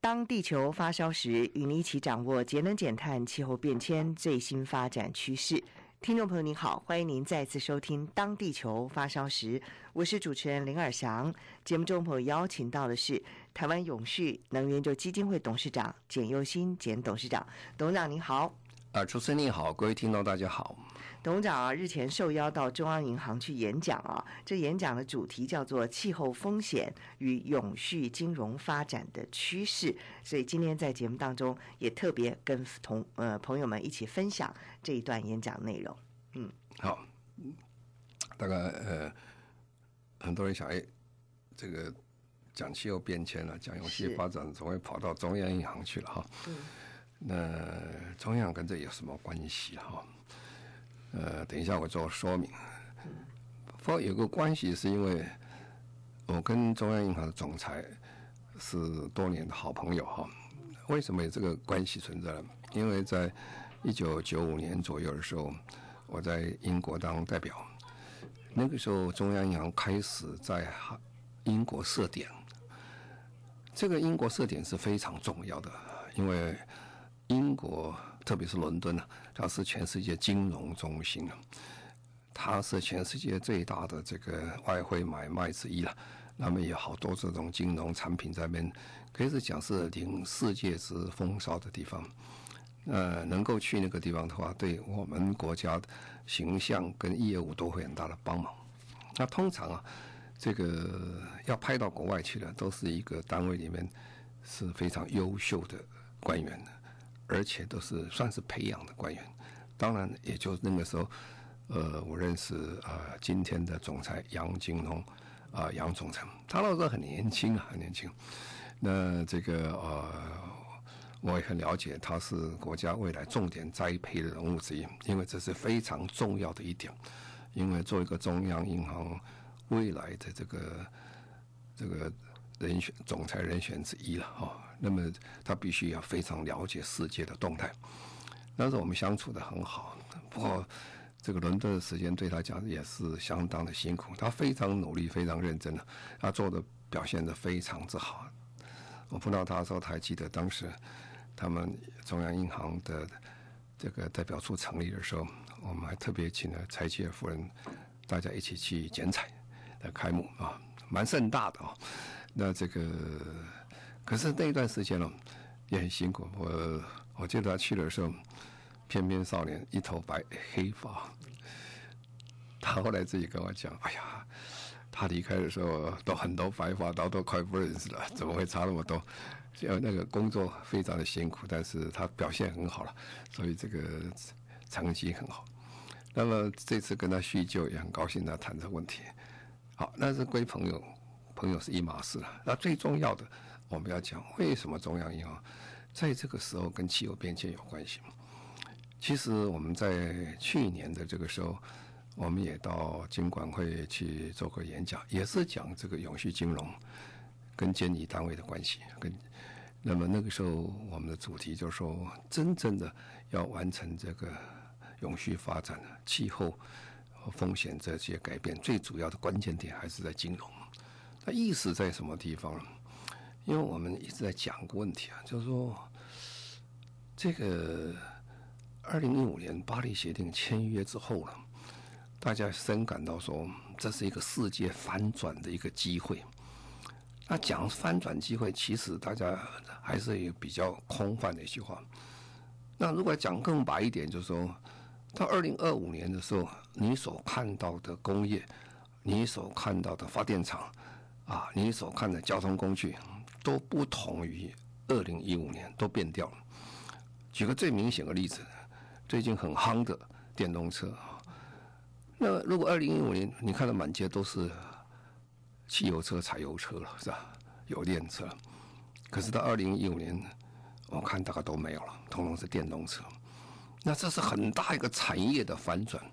当地球发烧时，与您一起掌握节能减碳、气候变迁最新发展趋势。听众朋友您好，欢迎您再次收听《当地球发烧时》，我是主持人林尔祥。节目中朋友邀请到的是台湾永续能源研究基金会董事长简又新简董事长，董事长您好。啊，主持人您好，各位听众大家好。董事长啊，日前受邀到中央银行去演讲啊，这演讲的主题叫做“气候风险与永续金融发展的趋势”，所以今天在节目当中也特别跟同呃朋友们一起分享这一段演讲内容。嗯，好，大概呃很多人想，哎，这个讲气候变迁了、啊，讲永续发展，总会跑到中央银行去了哈。嗯。那中央跟这有什么关系哈？呃，等一下我做说明。不有个关系，是因为我跟中央银行的总裁是多年的好朋友哈。为什么有这个关系存在呢？因为在一九九五年左右的时候，我在英国当代表，那个时候中央银行开始在英国设点。这个英国设点是非常重要的，因为。英国，特别是伦敦啊，它是全世界金融中心啊，它是全世界最大的这个外汇买卖之一了。那么有好多这种金融产品在那边，可以是讲是领世界之风骚的地方。呃，能够去那个地方的话，对我们国家的形象跟业务都会很大的帮忙。那通常啊，这个要派到国外去的，都是一个单位里面是非常优秀的官员的。而且都是算是培养的官员，当然也就那个时候，呃，我认识啊、呃，今天的总裁杨金龙啊，杨总裁，他那时候很年轻啊，很年轻。那这个呃，我也很了解，他是国家未来重点栽培的人物之一，因为这是非常重要的一点。因为做一个中央银行未来的这个这个。人选总裁人选之一了哈，那么他必须要非常了解世界的动态。当时我们相处的很好，不过这个伦敦的时间对他讲也是相当的辛苦。他非常努力，非常认真的，他做的表现的非常之好。我碰到他的时候，他还记得当时他们中央银行的这个代表处成立的时候，我们还特别请了柴契尔夫人，大家一起去剪彩来开幕啊，蛮盛大的啊。那这个，可是那一段时间呢，也很辛苦。我我记得他去的时候，翩翩少年，一头白黑发。他后来自己跟我讲：“哎呀，他离开的时候都很多白发，都都快不认识了，怎么会差那么多？就那个工作非常的辛苦，但是他表现很好了，所以这个成绩很好。那么这次跟他叙旧，也很高兴他谈这个问题。好，那是归朋友。”朋友是一码事了，那最重要的，我们要讲为什么中央银行在这个时候跟气候变迁有关系。其实我们在去年的这个时候，我们也到金管会去做过演讲，也是讲这个永续金融跟监理单位的关系。跟那么那个时候，我们的主题就是说，真正的要完成这个永续发展的气候风险这些改变，最主要的关键点还是在金融。那意思在什么地方？因为我们一直在讲个问题啊，就是说，这个二零一五年巴黎协定签约之后了，大家深感到说，这是一个世界反转的一个机会。那讲反转机会，其实大家还是有比较空泛的一句话。那如果讲更白一点，就是说，到二零二五年的时候，你所看到的工业，你所看到的发电厂。啊，你所看的交通工具都不同于二零一五年，都变掉了。举个最明显的例子，最近很夯的电动车啊。那如果二零一五年你看到满街都是汽油车、柴油车了，是吧？油电车，可是到二零一五年，我看大概都没有了，统统是电动车。那这是很大一个产业的反转，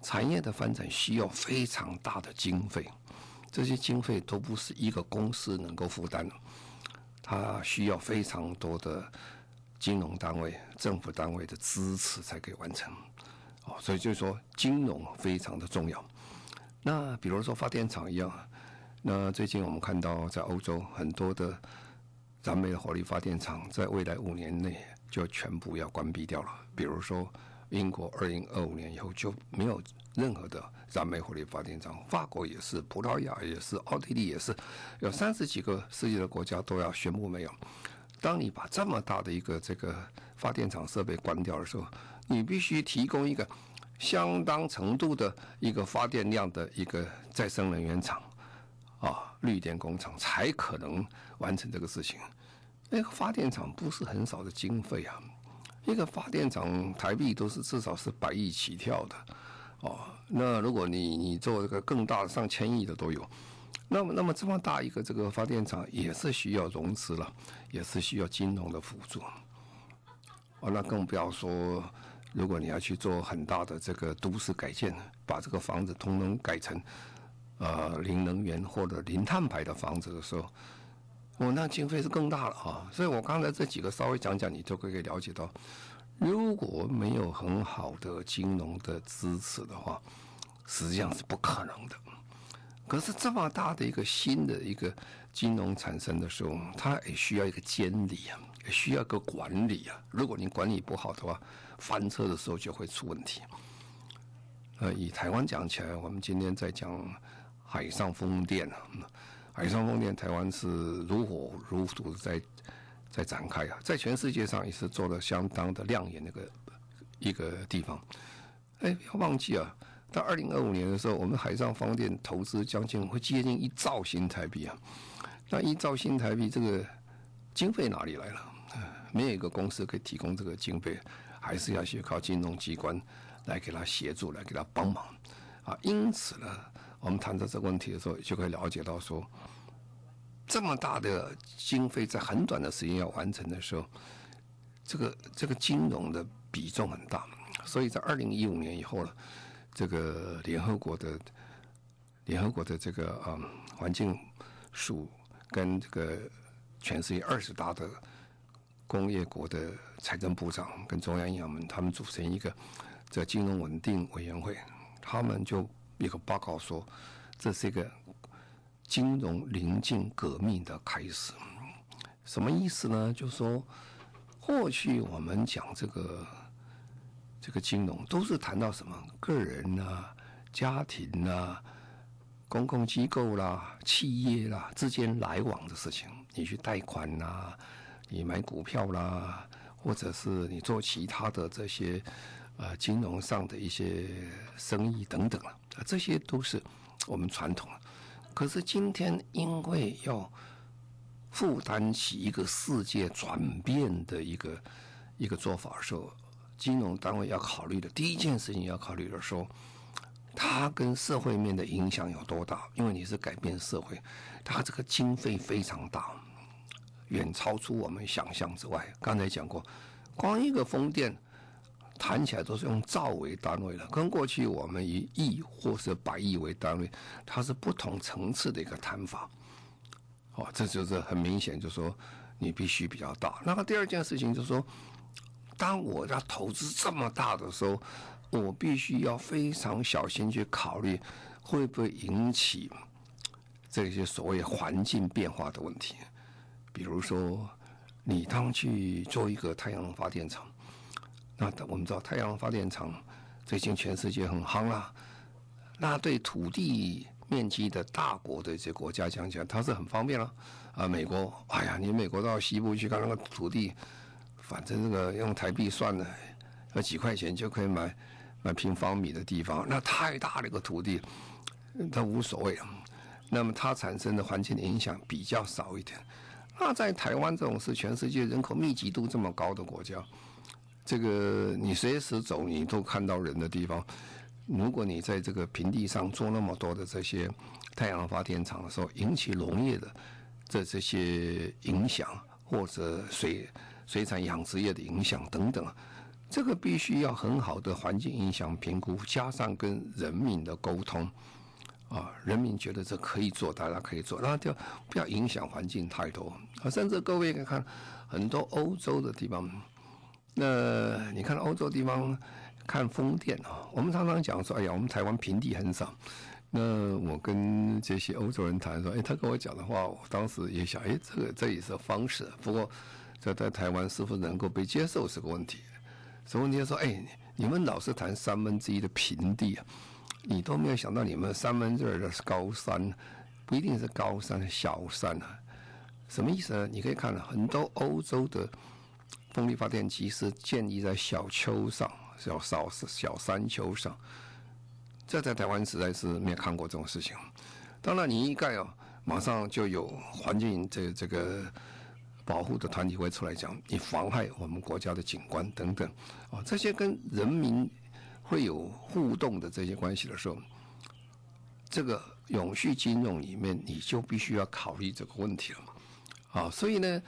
产业的反转需要非常大的经费，这些经费都不是一个公司能够负担的，它需要非常多的金融单位、政府单位的支持才可以完成。哦，所以就是说金融非常的重要。那比如说发电厂一样，那最近我们看到在欧洲很多的燃煤火力发电厂，在未来五年内就全部要关闭掉了。比如说英国二零二五年以后就没有任何的燃煤火力发电厂，法国也是，葡萄牙也是，奥地利也是，有三十几个世界的国家都要宣布没有。当你把这么大的一个这个发电厂设备关掉的时候，你必须提供一个相当程度的一个发电量的一个再生能源厂，啊，绿电工厂才可能完成这个事情。那个发电厂不是很少的经费啊，一个发电厂台币都是至少是百亿起跳的，哦，那如果你你做这个更大上千亿的都有，那么那么这么大一个这个发电厂也是需要融资了，也是需要金融的辅助，哦，那更不要说。如果你要去做很大的这个都市改建，把这个房子通通改成，呃，零能源或者零碳排的房子的时候，哦，那经费是更大了啊！所以我刚才这几个稍微讲讲，你就可以了解到，如果没有很好的金融的支持的话，实际上是不可能的。可是这么大的一个新的一个金融产生的时候，它也需要一个监理啊，也需要个管理啊。如果你管理不好的话，翻车的时候就会出问题。呃，以台湾讲起来，我们今天在讲海上风电啊，海上风电台湾是如火如荼的在在展开啊，在全世界上也是做了相当的亮眼那个一个地方。哎，不要忘记啊，到二零二五年的时候，我们海上风电投资将近会接近一兆新台币啊。那一兆新台币这个经费哪里来了？没有一个公司可以提供这个经费。还是要去靠金融机关来给他协助，来给他帮忙啊。因此呢，我们谈到这个问题的时候，就可以了解到说，这么大的经费在很短的时间要完成的时候，这个这个金融的比重很大。所以在二零一五年以后呢，这个联合国的联合国的这个嗯环境署跟这个全世界二十大的工业国的。财政部长跟中央银行们，他们组成一个这金融稳定委员会，他们就一个报告说，这是一个金融临近革命的开始。什么意思呢？就是说，过去我们讲这个这个金融，都是谈到什么个人啊、家庭啊、公共机构啦、企业啦之间来往的事情，你去贷款呐，你买股票啦。或者是你做其他的这些，呃，金融上的一些生意等等了，啊，这些都是我们传统了。可是今天因为要负担起一个世界转变的一个一个做法的时候，金融单位要考虑的第一件事情要考虑的说，它跟社会面的影响有多大？因为你是改变社会，它这个经费非常大。远超出我们想象之外。刚才讲过，光一个风电谈起来都是用兆为单位的，跟过去我们以亿或是百亿为单位，它是不同层次的一个谈法。哦，这就是很明显，就是说你必须比较大。那么第二件事情就是说，当我要投资这么大的时候，我必须要非常小心去考虑会不会引起这些所谓环境变化的问题。比如说，你当去做一个太阳能发电厂，那我们知道太阳发电厂最近全世界很夯啦。那对土地面积的大国的这些国家讲起来，它是很方便了。啊，美国，哎呀，你美国到西部去看那个土地，反正这个用台币算的，要几块钱就可以买买平方米的地方，那太大的一个土地，它无所谓。那么它产生的环境的影响比较少一点。那在台湾这种是全世界人口密集度这么高的国家，这个你随时走你都看到人的地方，如果你在这个平地上做那么多的这些太阳能发电厂的时候，引起农业的这这些影响或者水水产养殖业的影响等等，这个必须要很好的环境影响评估，加上跟人民的沟通，啊，人民觉得这可以做，大家可以做，然后就不要影响环境太多啊。甚至各位看很多欧洲的地方，那你看欧洲地方看风电啊，我们常常讲说，哎呀，我们台湾平地很少。那我跟这些欧洲人谈说，哎，他跟我讲的话，我当时也想，哎，这个这也是方式。不过，在在台湾是否能够被接受是个问题。什么问题？说，哎，你们老是谈三分之一的平地啊，你都没有想到你们三分之二的是高山，不一定是高山，小山啊。什么意思呢？你可以看到很多欧洲的风力发电机是建立在小丘上，小小小山丘上。这在台湾实在是没有看过这种事情。当然，你一盖哦，马上就有环境这这个保护的团体会出来讲，你妨害我们国家的景观等等啊。这些跟人民会有互动的这些关系的时候，这个永续金融里面你就必须要考虑这个问题了嘛啊。所以呢，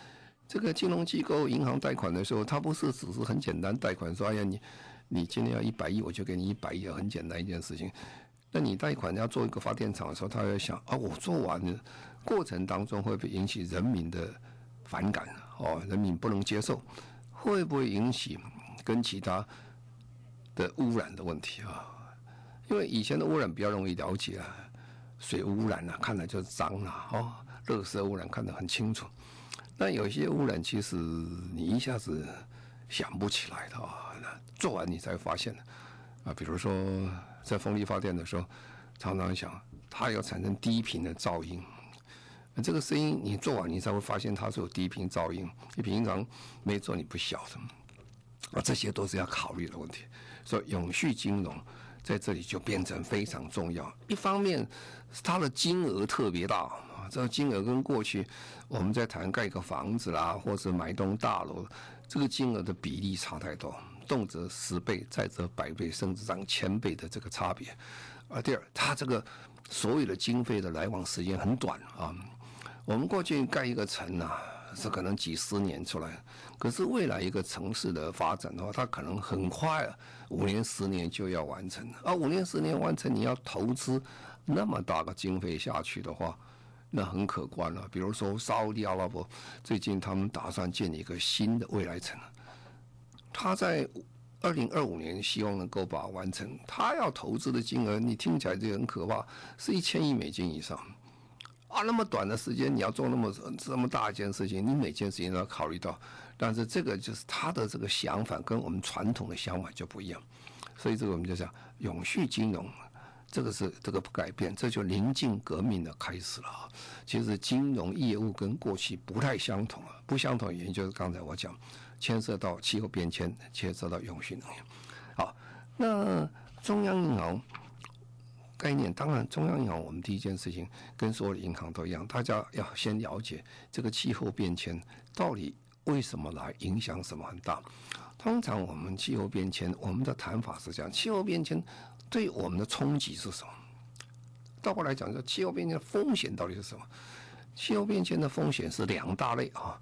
这个金融机构银行贷款的时候，它不是只是很简单贷款说，哎呀你。你今天要一百亿，我就给你一百亿，很简单一件事情。那你贷款要做一个发电厂的时候，他会想啊，我做完了，过程当中会不会引起人民的反感？哦，人民不能接受，会不会引起跟其他的污染的问题啊？因为以前的污染比较容易了解啊，水污染啊，看来就是脏了哦，垃圾污染看得很清楚。那有些污染其实你一下子想不起来的啊。做完你才发现的，啊，比如说在风力发电的时候，常常想它要产生低频的噪音，这个声音你做完你才会发现它是有低频噪音，你平常没做你不晓得，啊，这些都是要考虑的问题。所以永续金融在这里就变成非常重要。一方面，它的金额特别大这个金额跟过去我们在谈盖一个房子啦，或者买栋大楼，这个金额的比例差太多。动辄十倍，再则百倍，甚至上千倍的这个差别。啊第二，它这个所有的经费的来往时间很短啊。我们过去盖一个城啊，是可能几十年出来，可是未来一个城市的发展的话，它可能很快，五年、十年就要完成。啊，五年、十年完成，你要投资那么大的经费下去的话，那很可观了。比如说沙乌地阿拉伯最近他们打算建立一个新的未来城。他在二零二五年希望能够把完成，他要投资的金额，你听起来就很可怕，是一千亿美金以上啊！那么短的时间，你要做那么这么大一件事情，你每件事情都要考虑到。但是这个就是他的这个想法跟我们传统的想法就不一样，所以这个我们就讲永续金融，这个是这个不改变，这就临近革命的开始了啊！其实金融业务跟过去不太相同啊，不相同原因就是刚才我讲。牵涉到气候变迁，牵涉到永续能源。好，那中央银行概念，当然中央银行，我们第一件事情跟所有的银行都一样，大家要先了解这个气候变迁到底为什么来影响什么很大。通常我们气候变迁，我们的谈法是这样：气候变迁对我们的冲击是什么？倒过来讲，说气候变迁的风险到底是什么？气候变迁的风险是两大类啊。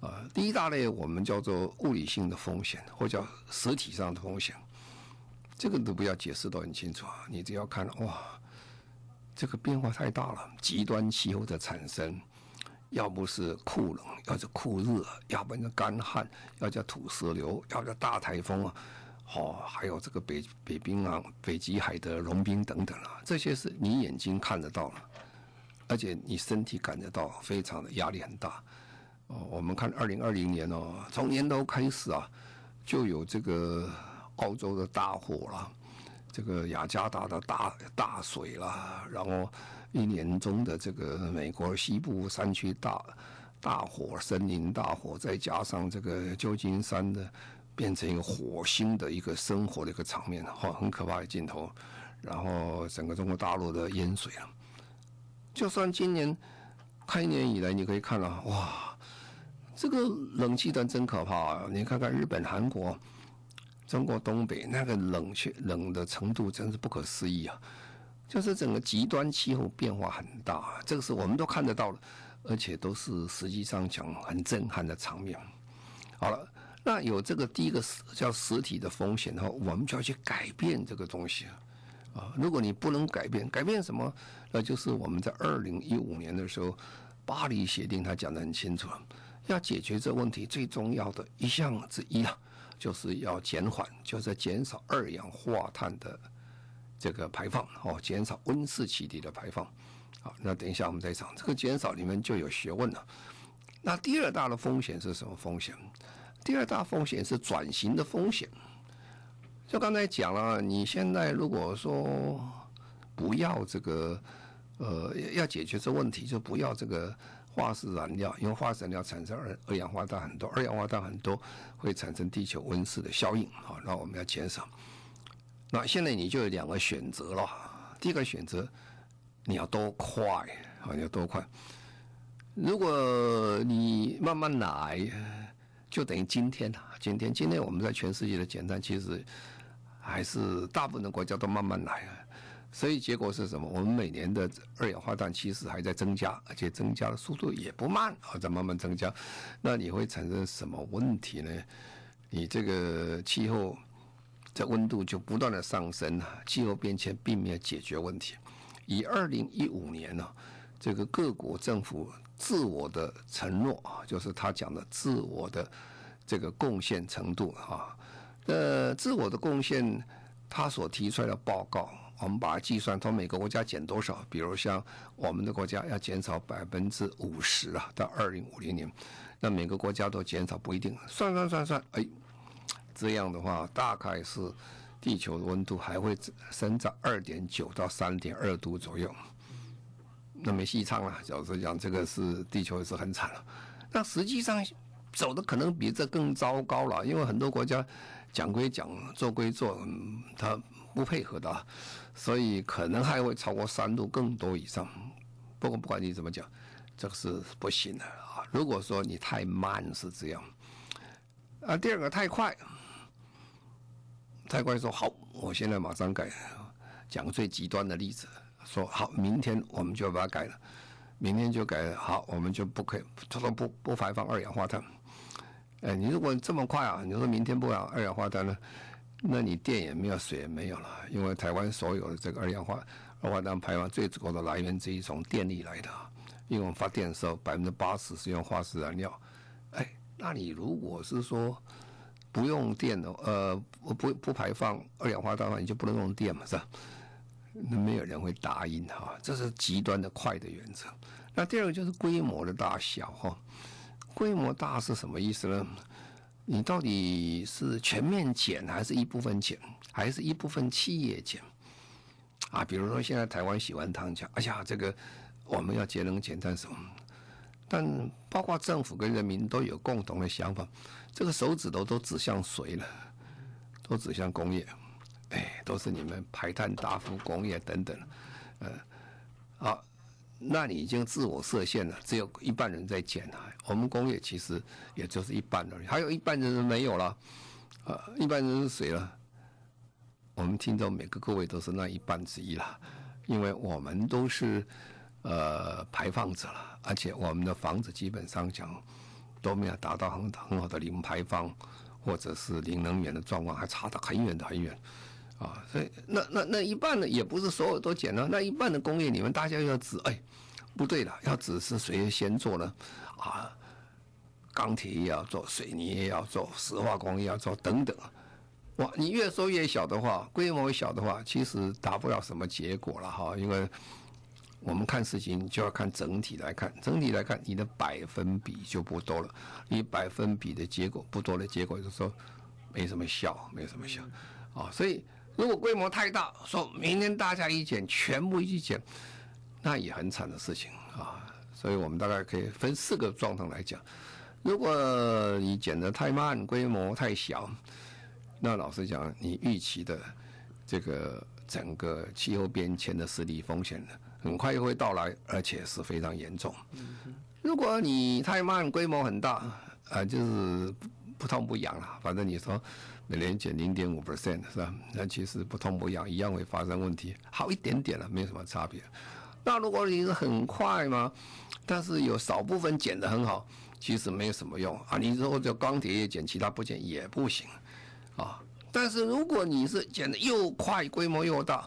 啊，第一大类我们叫做物理性的风险，或叫实体上的风险，这个都不要解释得很清楚啊，你只要看哇，这个变化太大了，极端气候的产生，要不是酷冷，要是酷热，要不然就干旱，要叫土石流，要叫大台风啊，哦，还有这个北北冰洋、北极海的融冰等等啊，这些是你眼睛看得到了，而且你身体感觉到非常的压力很大。哦，我们看二零二零年哦，从年头开始啊，就有这个澳洲的大火了，这个雅加达的大大水了，然后一年中的这个美国西部山区大大火、森林大火，再加上这个旧金山的变成一个火星的一个生活的一个场面，哈，很可怕的镜头。然后整个中国大陆的淹水了，就算今年开年以来，你可以看到，哇！这个冷气团真可怕啊！你看看日本、韩国、中国东北那个冷却冷的程度，真是不可思议啊！就是整个极端气候变化很大，这个是我们都看得到的。而且都是实际上讲很震撼的场面。好了，那有这个第一个叫实体的风险的话，我们就要去改变这个东西啊。如果你不能改变，改变什么？那就是我们在二零一五年的时候，巴黎协定它讲得很清楚，要解决这问题最重要的一项之一啊，就是要减缓，就是减少二氧化碳的这个排放哦，减少温室气体的排放。好，那等一下我们再讲这个减少里面就有学问了。那第二大的风险是什么风险？第二大风险是转型的风险。就刚才讲了，你现在如果说不要这个，呃，要解决这问题，就不要这个化石燃料，因为化石燃料产生二二氧化碳很多，二氧化碳很多会产生地球温室的效应。好，那我们要减少。那现在你就有两个选择了。第一个选择，你要多快？啊，你要多快？如果你慢慢来，就等于今天啊，今天今天我们在全世界的减碳，其实还是大部分的国家都慢慢来啊。所以结果是什么？我们每年的二氧化碳其实还在增加，而且增加的速度也不慢啊，在慢慢增加。那你会产生什么问题呢？你这个气候这温度就不断的上升啊，气候变迁并没有解决问题。以二零一五年呢，这个各国政府自我的承诺啊，就是他讲的自我的这个贡献程度啊，呃，自我的贡献，他所提出来的报告。我们把它计算，从每个国家减多少？比如像我们的国家要减少百分之五十啊，到二零五零年，那每个国家都减少不一定。算算算算，哎，这样的话，大概是地球的温度还会升到二点九到三点二度左右。那没戏唱了，老实讲，这个是地球也是很惨了。那实际上走的可能比这更糟糕了，因为很多国家讲归讲，做归做，他不配合的。所以可能还会超过三度更多以上，不过不管你怎么讲，这个是不行的啊。如果说你太慢是这样，啊，第二个太快，太快说好，我现在马上改，讲最极端的例子，说好，明天我们就把它改了，明天就改了，好，我们就不可以，他说不不排放二氧化碳。哎，你如果这么快啊，你说明天不排放二氧化碳呢？那你电也没有，水也没有了，因为台湾所有的这个二氧化二氧化碳排放最主要的来源之一从电力来的，因为我们发电的时候百分之八十是用化石燃料，哎，那你如果是说不用电的，呃，不不排放二氧化碳的话，你就不能用电嘛，是吧？那没有人会答应哈，这是极端的快的原则。那第二个就是规模的大小哈，规模大是什么意思呢？你到底是全面减，还是一部分减，还是一部分企业减？啊，比如说现在台湾喜欢谈讲，哎呀，这个我们要节能减碳什么？但包括政府跟人民都有共同的想法，这个手指头都指向谁了？都指向工业，哎，都是你们排碳大幅工业等等，呃，好。那你已经自我设限了，只有一半人在减啊。我们工业其实也就是一半而已，还有一半人没有了。呃，一半人是谁了？我们听到每个各位都是那一半之一了，因为我们都是呃排放者了，而且我们的房子基本上讲都没有达到很很好的零排放或者是零能源的状况，还差得很远的很远。啊，所以那那那一半呢，也不是所有都减了。那一半的工业，你们大家要指，哎，不对了，要指是谁先做呢？啊，钢铁也要做，水泥也要做，石化工业要做，等等。哇，你越说越小的话，规模小的话，其实达不了什么结果了哈。因为我们看事情就要看整体来看，整体来看，你的百分比就不多了。你百分比的结果不多的结果，就是说没什么效，没什么效啊，所以。如果规模太大，说明天大家一减，全部一减，那也很惨的事情啊。所以我们大概可以分四个状态来讲。如果你减得太慢，规模太小，那老实讲，你预期的这个整个气候变迁的实体风险很快就会到来，而且是非常严重。如果你太慢，规模很大，啊，就是不痛不痒了，反正你说。每年减零点五 percent 是吧？那其实不痛不痒，一样会发生问题。好一点点了，没有什么差别。那如果你是很快嘛，但是有少部分减的很好，其实没有什么用啊。你之后就钢铁也减，其他不减也不行啊。但是如果你是减的又快，规模又大，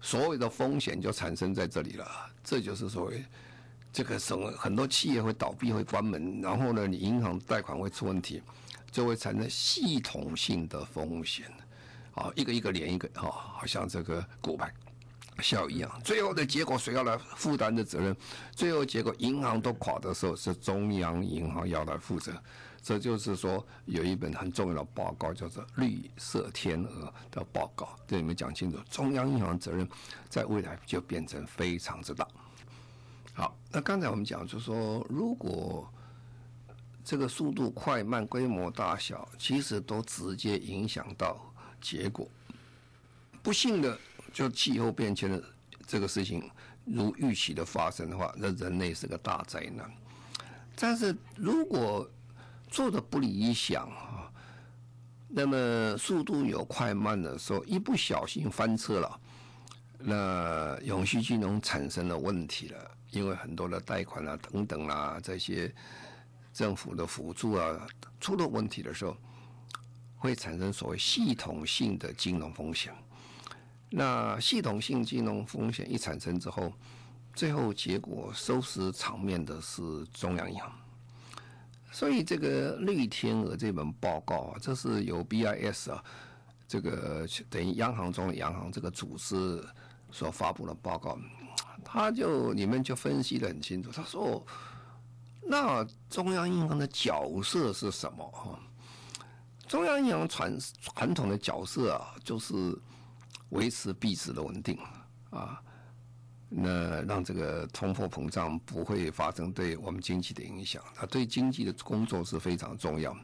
所有的风险就产生在这里了。这就是所谓这个什么很多企业会倒闭、会关门，然后呢，你银行贷款会出问题，就会产生系统性的风险。啊，一个一个连一个，哈，好像这个骨牌效应一样。最后的结果谁要来负担的责任？最后结果银行都垮的时候，是中央银行要来负责。这就是说，有一本很重要的报告，叫做《绿色天鹅》的报告，对你们讲清楚，中央银行责任在未来就变成非常之大。好，那刚才我们讲，就是说，如果这个速度快慢、规模大小，其实都直接影响到结果。不幸的，就气候变迁的这个事情，如预期的发生的话，那人类是个大灾难。但是如果做的不理想啊，那么速度有快慢的时候，一不小心翻车了，那永续金融产生了问题了，因为很多的贷款啊等等啊这些政府的辅助啊出了问题的时候，会产生所谓系统性的金融风险。那系统性金融风险一产生之后，最后结果收拾场面的是中央银行。所以这个绿天鹅这本报告啊，这是由 BIS 啊，这个等于央行中的央行这个组织所发布的报告，他就里面就分析得很清楚。他说，那中央银行的角色是什么？哈，中央银行传传统的角色啊，就是维持币值的稳定啊。那让这个通货膨胀不会发生对我们经济的影响，它对经济的工作是非常重要。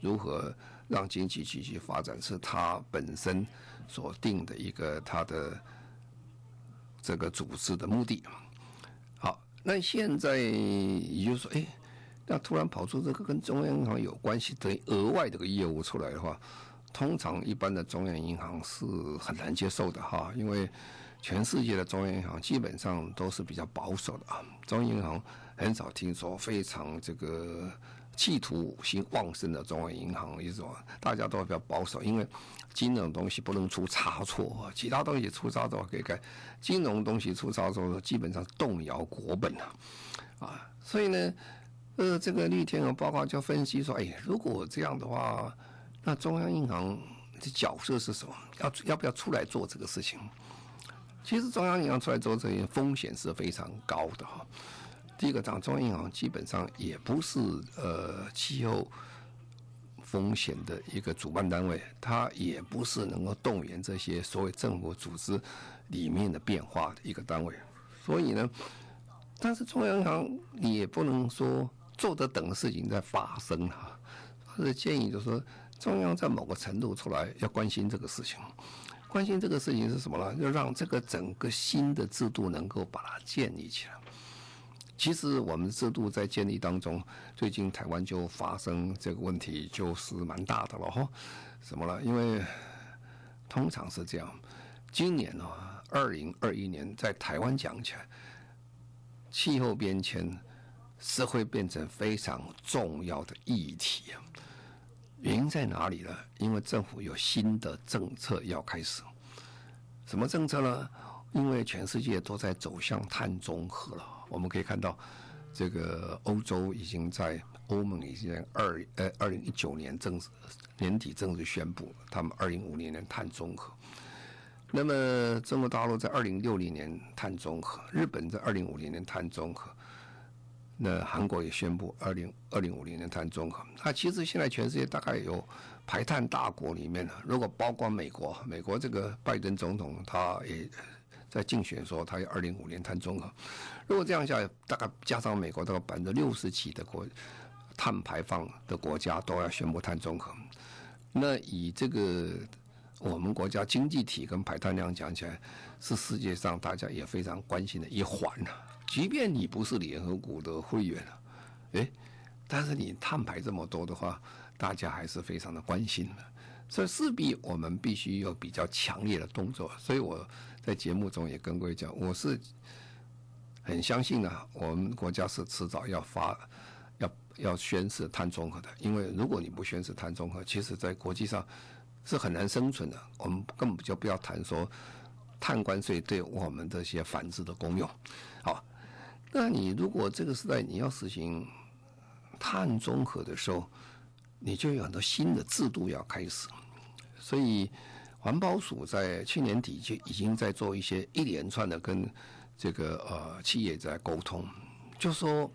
如何让经济继续发展，是它本身所定的一个它的这个组织的目的。那现在也就是说，哎，那突然跑出这个跟中央银行有关系的额外的个业务出来的话，通常一般的中央银行是很难接受的哈，因为。全世界的中央银行基本上都是比较保守的啊，中央银行很少听说非常这个企图心旺盛的中央银行，一种大家都比较保守，因为金融东西不能出差错，其他东西出差错可以改，金融东西出差错基本上动摇国本啊，啊，所以呢，呃，这个绿天鹅报告就分析说，哎，如果这样的话，那中央银行的角色是什么？要要不要出来做这个事情？其实中央银行出来做这些风险是非常高的哈。第一个，掌中央银行基本上也不是呃气候风险的一个主办单位，它也不是能够动员这些所谓政府组织里面的变化的一个单位。所以呢，但是中央银行你也不能说坐着等事情在发生哈。或者建议就是说，中央在某个程度出来要关心这个事情。关心这个事情是什么呢？要让这个整个新的制度能够把它建立起来。其实我们制度在建立当中，最近台湾就发生这个问题，就是蛮大的了哈。什么呢？因为通常是这样，今年呢，二零二一年在台湾讲起来，气候变迁是会变成非常重要的议题啊。原因在哪里呢？因为政府有新的政策要开始。什么政策呢？因为全世界都在走向碳中和了。我们可以看到，这个欧洲已经在欧盟已经在二呃二零一九年正式年底正式宣布，他们二零五零年碳中和。那么中国大陆在二零六零年碳中和，日本在二零五零年碳中和。那韩国也宣布二零二零五零年碳中和。那其实现在全世界大概有排碳大国里面呢，如果包括美国，美国这个拜登总统他也在竞选说他要二零五零碳中和。如果这样下，大概加上美国大概百分之六十几的国碳排放的国家都要宣布碳中和。那以这个我们国家经济体跟排碳量讲起来，是世界上大家也非常关心的一环。即便你不是联合国的会员了，诶，但是你碳排这么多的话，大家还是非常的关心的，所以势必我们必须有比较强烈的动作。所以我在节目中也跟各位讲，我是很相信呢，我们国家是迟早要发，要要宣誓碳中和的。因为如果你不宣誓碳中和，其实在国际上是很难生存的。我们根本就不要谈说碳关税对我们这些反制的功用。好，那你如果这个时代你要实行碳中和的时候，你就有很多新的制度要开始。所以环保署在去年底就已经在做一些一连串的跟。这个呃，企业在沟通，就说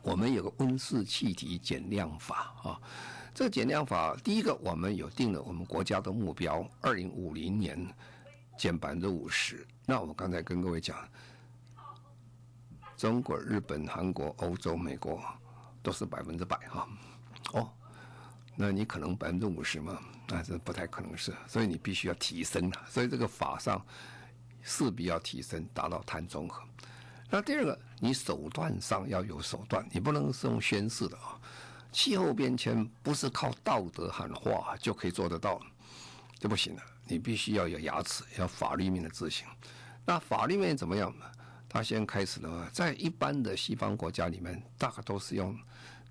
我们有个温室气体减量法啊。这个减量法，第一个我们有定了我们国家的目标，二零五零年减百分之五十。那我刚才跟各位讲，中国、日本、韩国、欧洲、美国都是百分之百哈。哦，那你可能百分之五十吗？那这不太可能是，所以你必须要提升。所以这个法上。势必要提升，达到碳中和。那第二个，你手段上要有手段，你不能是用宣誓的啊。气候变迁不是靠道德喊话就可以做得到，就不行了。你必须要有牙齿，要法律面的执行。那法律面怎么样呢？他先开始的话，在一般的西方国家里面，大概都是用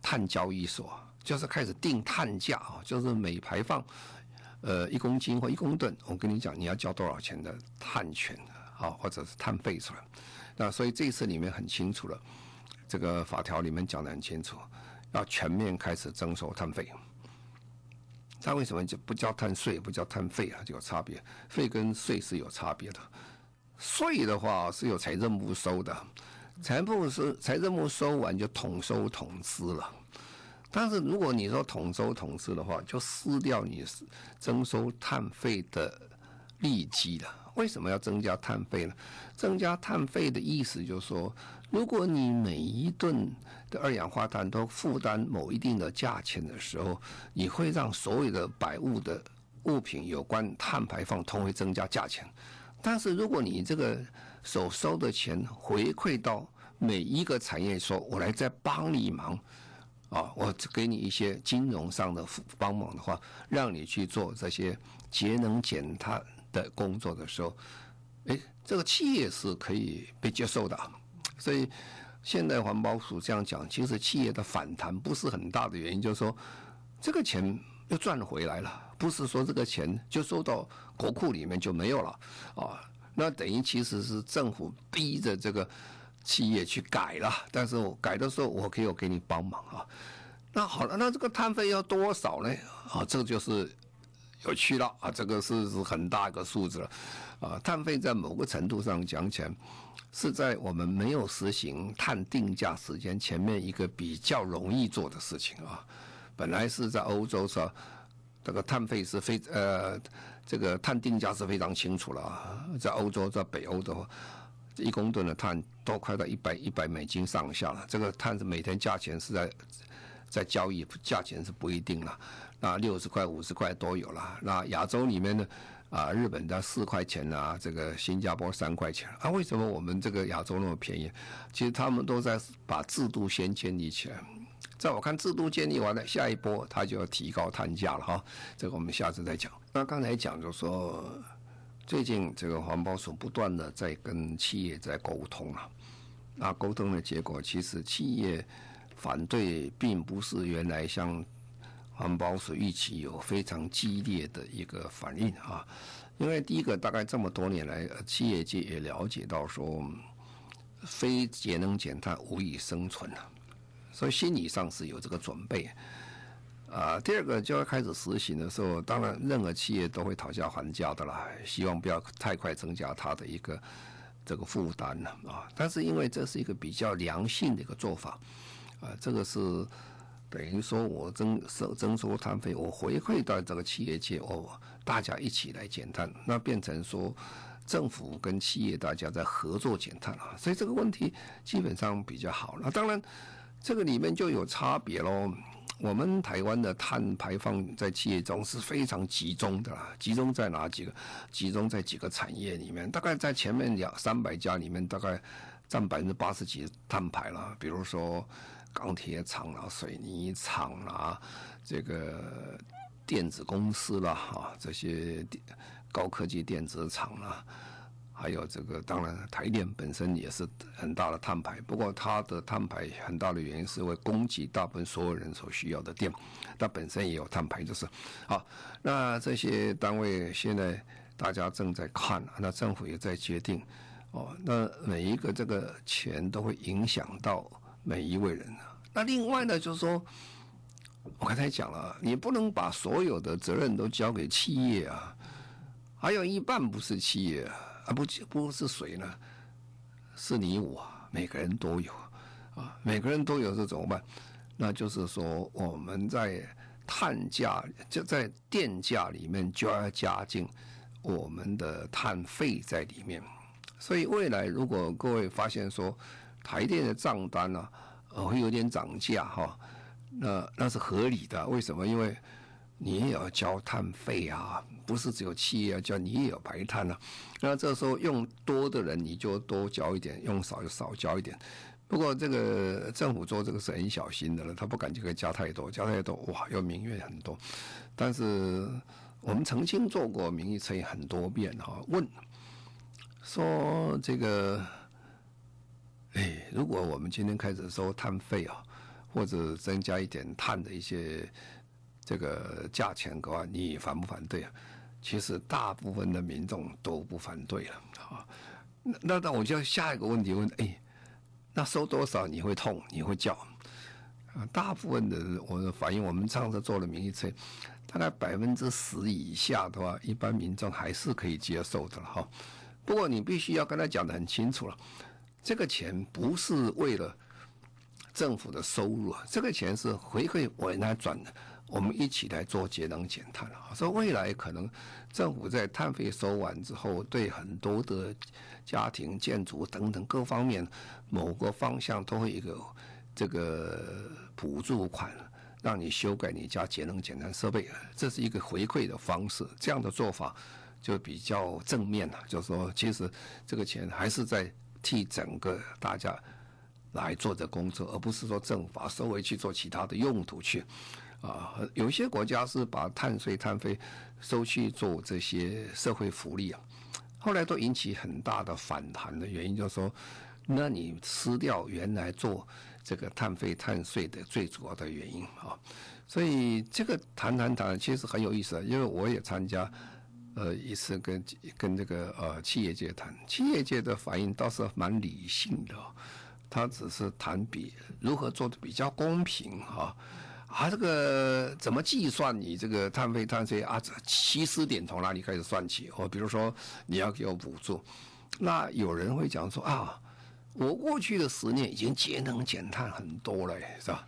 碳交易所，就是开始定碳价啊，就是每排放。呃，一公斤或一公吨，我跟你讲，你要交多少钱的碳权啊，或者是碳费出来。那所以这一次里面很清楚了，这个法条里面讲得很清楚，要全面开始征收碳费。它为什么就不叫碳税，不叫碳费啊？就有差别，费跟税是有差别的。税的话是有财政部收的，财政部是财政部收完就统收统支了。但是如果你说统收统支的话，就失掉你征收碳费的利基了。为什么要增加碳费呢？增加碳费的意思就是说，如果你每一吨的二氧化碳都负担某一定的价钱的时候，你会让所有的百物的物品有关碳排放都会增加价钱。但是如果你这个所收的钱回馈到每一个产业，说我来再帮你忙。啊，我给你一些金融上的帮忙的话，让你去做这些节能减碳的工作的时候，哎，这个企业是可以被接受的。所以现在环保署这样讲，其实企业的反弹不是很大的原因，就是说这个钱又赚回来了，不是说这个钱就收到国库里面就没有了啊。那等于其实是政府逼着这个。企业去改了，但是我改的时候，我可以有给你帮忙啊。那好了，那这个碳费要多少呢？啊，这就是有趣了啊，这个是是很大一个数字了啊。碳费在某个程度上讲起来，是在我们没有实行碳定价时间前面一个比较容易做的事情啊。本来是在欧洲说，这个碳费是非呃，这个碳定价是非常清楚了啊，在欧洲，在北欧的话。一公吨的碳都快到一百一百美金上下了，这个碳是每天价钱是在在交易，价钱是不一定了。那六十块、五十块都有了。那亚洲里面呢，啊，日本的四块钱啊，这个新加坡三块钱啊，为什么我们这个亚洲那么便宜？其实他们都在把制度先建立起来。在我看，制度建立完了，下一波他就要提高碳价了哈。这个我们下次再讲。那刚才讲就说。最近这个环保署不断的在跟企业在沟通啊，那沟通的结果，其实企业反对并不是原来像环保署预期有非常激烈的一个反应啊，因为第一个大概这么多年来，企业界也了解到说，非节能减碳无以生存了，所以心理上是有这个准备。啊第二个就要开始实行的时候，当然任何企业都会讨价还价的啦，希望不要太快增加它的一个这个负担了啊。但是因为这是一个比较良性的一个做法，啊，这个是等于说我征收征收碳费，我回馈到这个企业界，我大家一起来减碳，那变成说政府跟企业大家在合作减碳啊，所以这个问题基本上比较好。那当然这个里面就有差别喽。我们台湾的碳排放在企业中是非常集中的啦，集中在哪几个？集中在几个产业里面，大概在前面两三百家里面，大概占百分之八十几碳排了。比如说钢铁厂啦、水泥厂啦、这个电子公司啦、哈这些高科技电子厂啦，还有这个，当然台电本身也是很大的碳排，不过它的碳排很大的原因是为供给大部分所有人所需要的电，它本身也有碳排，就是好。那这些单位现在大家正在看，那政府也在决定哦。那每一个这个钱都会影响到每一位人啊。那另外呢，就是说，我刚才讲了，你不能把所有的责任都交给企业啊，还有一半不是企业啊。啊不不是谁呢？是你我，每个人都有啊，每个人都有这怎么办？那就是说我们在碳价就在电价里面就要加进我们的碳费在里面。所以未来如果各位发现说台电的账单呢，呃会有点涨价哈，那那是合理的。为什么？因为你也要交碳费啊，不是只有企业要交，你也有排碳啊。那这时候用多的人，你就多交一点；用少就少交一点。不过这个政府做这个是很小心的了，他不敢就可以加太多，加太多哇，要民怨很多。但是我们曾经做过民意测验很多遍哈，问说这个，哎，如果我们今天开始收碳费啊，或者增加一点碳的一些。这个价钱的话，你反不反对啊？其实大部分的民众都不反对了啊。那那我就下一个问题问：哎，那收多少你会痛？你会叫？啊，大部分的我的反映，我们上次做了民意测，大概百分之十以下的话，一般民众还是可以接受的了哈。不过你必须要跟他讲的很清楚了，这个钱不是为了政府的收入啊，这个钱是回馈我来转的。我们一起来做节能减碳啊！所以未来可能政府在碳费收完之后，对很多的家庭、建筑等等各方面某个方向都会有一个这个补助款，让你修改你家节能减碳设备，这是一个回馈的方式。这样的做法就比较正面了，就是说，其实这个钱还是在替整个大家来做的工作，而不是说政府收回去做其他的用途去。啊，有些国家是把碳税、碳费收去做这些社会福利啊，后来都引起很大的反弹的原因，就是说，那你吃掉原来做这个碳费、碳税的最主要的原因啊。所以这个谈谈谈，其实很有意思，因为我也参加呃一次跟跟这个呃企业界谈，企业界的反应倒是蛮理性的，他只是谈比如何做的比较公平哈。啊，这个怎么计算你这个碳费碳税啊？这起始点从哪里开始算起？哦，比如说你要给我补助，那有人会讲说啊，我过去的十年已经节能减碳很多了，是吧？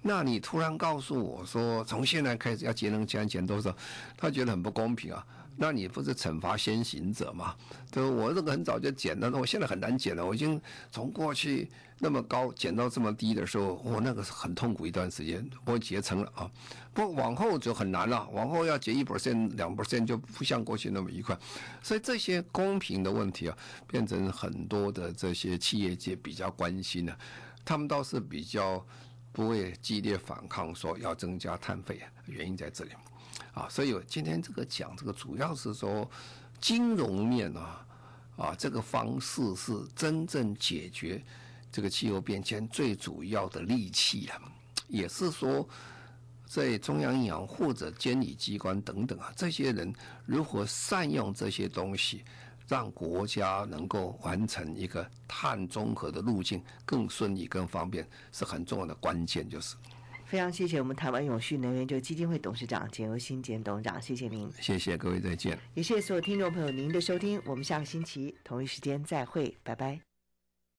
那你突然告诉我说，从现在开始要节能减减多少？他觉得很不公平啊。那你不是惩罚先行者吗？就我这个很早就减了，那我现在很难减了。我已经从过去那么高减到这么低的时候，我那个是很痛苦一段时间，我节成了啊。不往后就很难了，往后要节一 percent、两 percent 就不像过去那么愉快。所以这些公平的问题啊，变成很多的这些企业界比较关心的，他们倒是比较不会激烈反抗，说要增加碳费，原因在这里。啊，所以今天这个讲这个主要是说金融面啊，啊，这个方式是真正解决这个气候变迁最主要的利器啊，也是说在中央银行或者监理机关等等啊，这些人如何善用这些东西，让国家能够完成一个碳中和的路径更顺利、更方便，是很重要的关键，就是。非常谢谢我们台湾永续能源就基金会董事长简又新简董事长，谢谢您。谢谢各位，再见。也谢谢所有听众朋友您的收听，我们下个星期同一时间再会，拜拜。